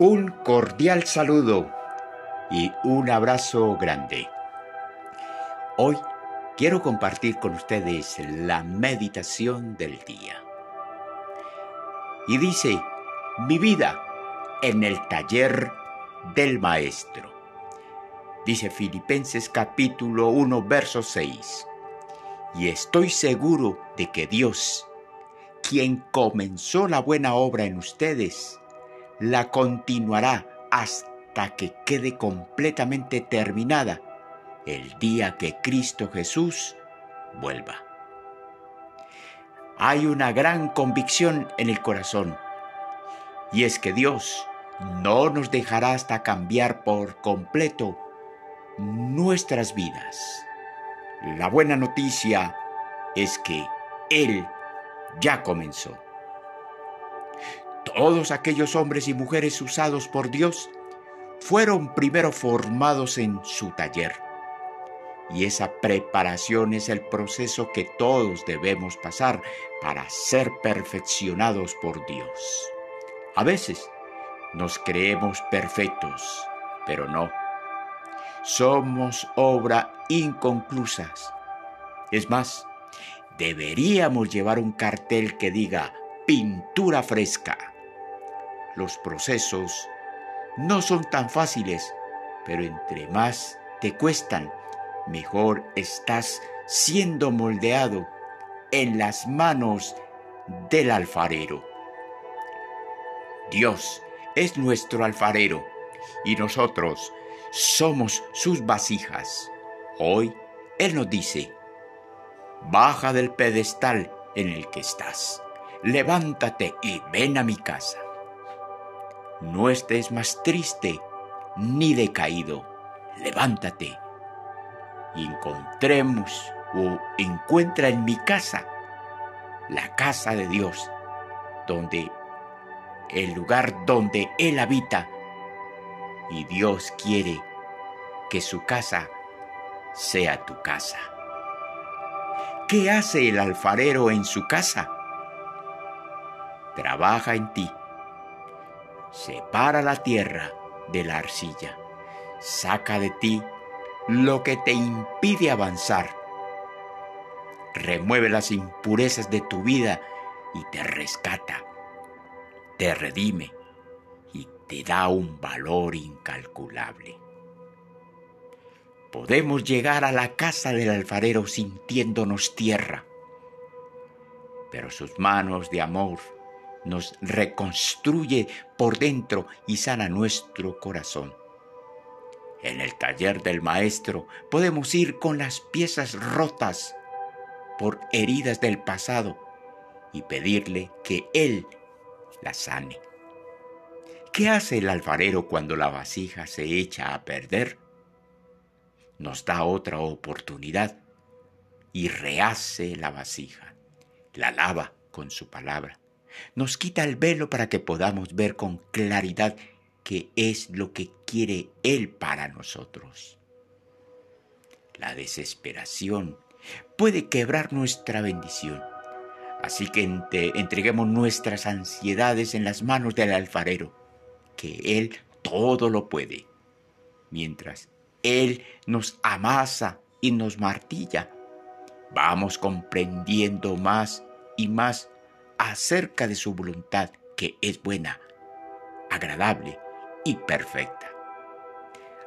Un cordial saludo y un abrazo grande. Hoy quiero compartir con ustedes la meditación del día. Y dice, mi vida en el taller del maestro. Dice Filipenses capítulo 1, verso 6. Y estoy seguro de que Dios, quien comenzó la buena obra en ustedes, la continuará hasta que quede completamente terminada el día que Cristo Jesús vuelva. Hay una gran convicción en el corazón y es que Dios no nos dejará hasta cambiar por completo nuestras vidas. La buena noticia es que Él ya comenzó. Todos aquellos hombres y mujeres usados por Dios fueron primero formados en su taller. Y esa preparación es el proceso que todos debemos pasar para ser perfeccionados por Dios. A veces nos creemos perfectos, pero no. Somos obra inconclusas. Es más, deberíamos llevar un cartel que diga pintura fresca los procesos no son tan fáciles, pero entre más te cuestan, mejor estás siendo moldeado en las manos del alfarero. Dios es nuestro alfarero y nosotros somos sus vasijas. Hoy Él nos dice, baja del pedestal en el que estás, levántate y ven a mi casa no estés más triste ni decaído. Levántate y encontremos o encuentra en mi casa, la casa de Dios, donde el lugar donde Él habita. Y Dios quiere que su casa sea tu casa. ¿Qué hace el alfarero en su casa? Trabaja en ti separa la tierra de la arcilla, saca de ti lo que te impide avanzar, remueve las impurezas de tu vida y te rescata, te redime y te da un valor incalculable. Podemos llegar a la casa del alfarero sintiéndonos tierra, pero sus manos de amor nos reconstruye por dentro y sana nuestro corazón. En el taller del maestro podemos ir con las piezas rotas por heridas del pasado y pedirle que Él las sane. ¿Qué hace el alfarero cuando la vasija se echa a perder? Nos da otra oportunidad y rehace la vasija, la lava con su palabra nos quita el velo para que podamos ver con claridad qué es lo que quiere Él para nosotros. La desesperación puede quebrar nuestra bendición. Así que entreguemos nuestras ansiedades en las manos del alfarero, que Él todo lo puede. Mientras Él nos amasa y nos martilla, vamos comprendiendo más y más acerca de su voluntad que es buena, agradable y perfecta.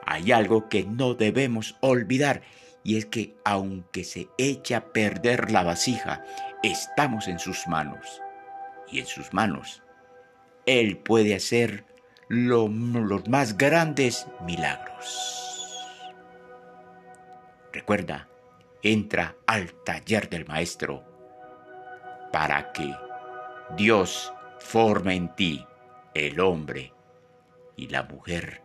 Hay algo que no debemos olvidar y es que aunque se echa a perder la vasija, estamos en sus manos. Y en sus manos, Él puede hacer los más grandes milagros. Recuerda, entra al taller del Maestro para que Dios forma en ti el hombre y la mujer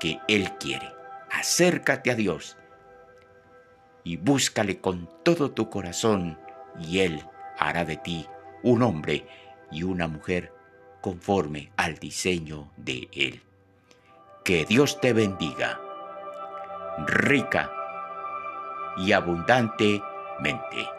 que Él quiere. Acércate a Dios y búscale con todo tu corazón y Él hará de ti un hombre y una mujer conforme al diseño de Él. Que Dios te bendiga, rica y abundantemente.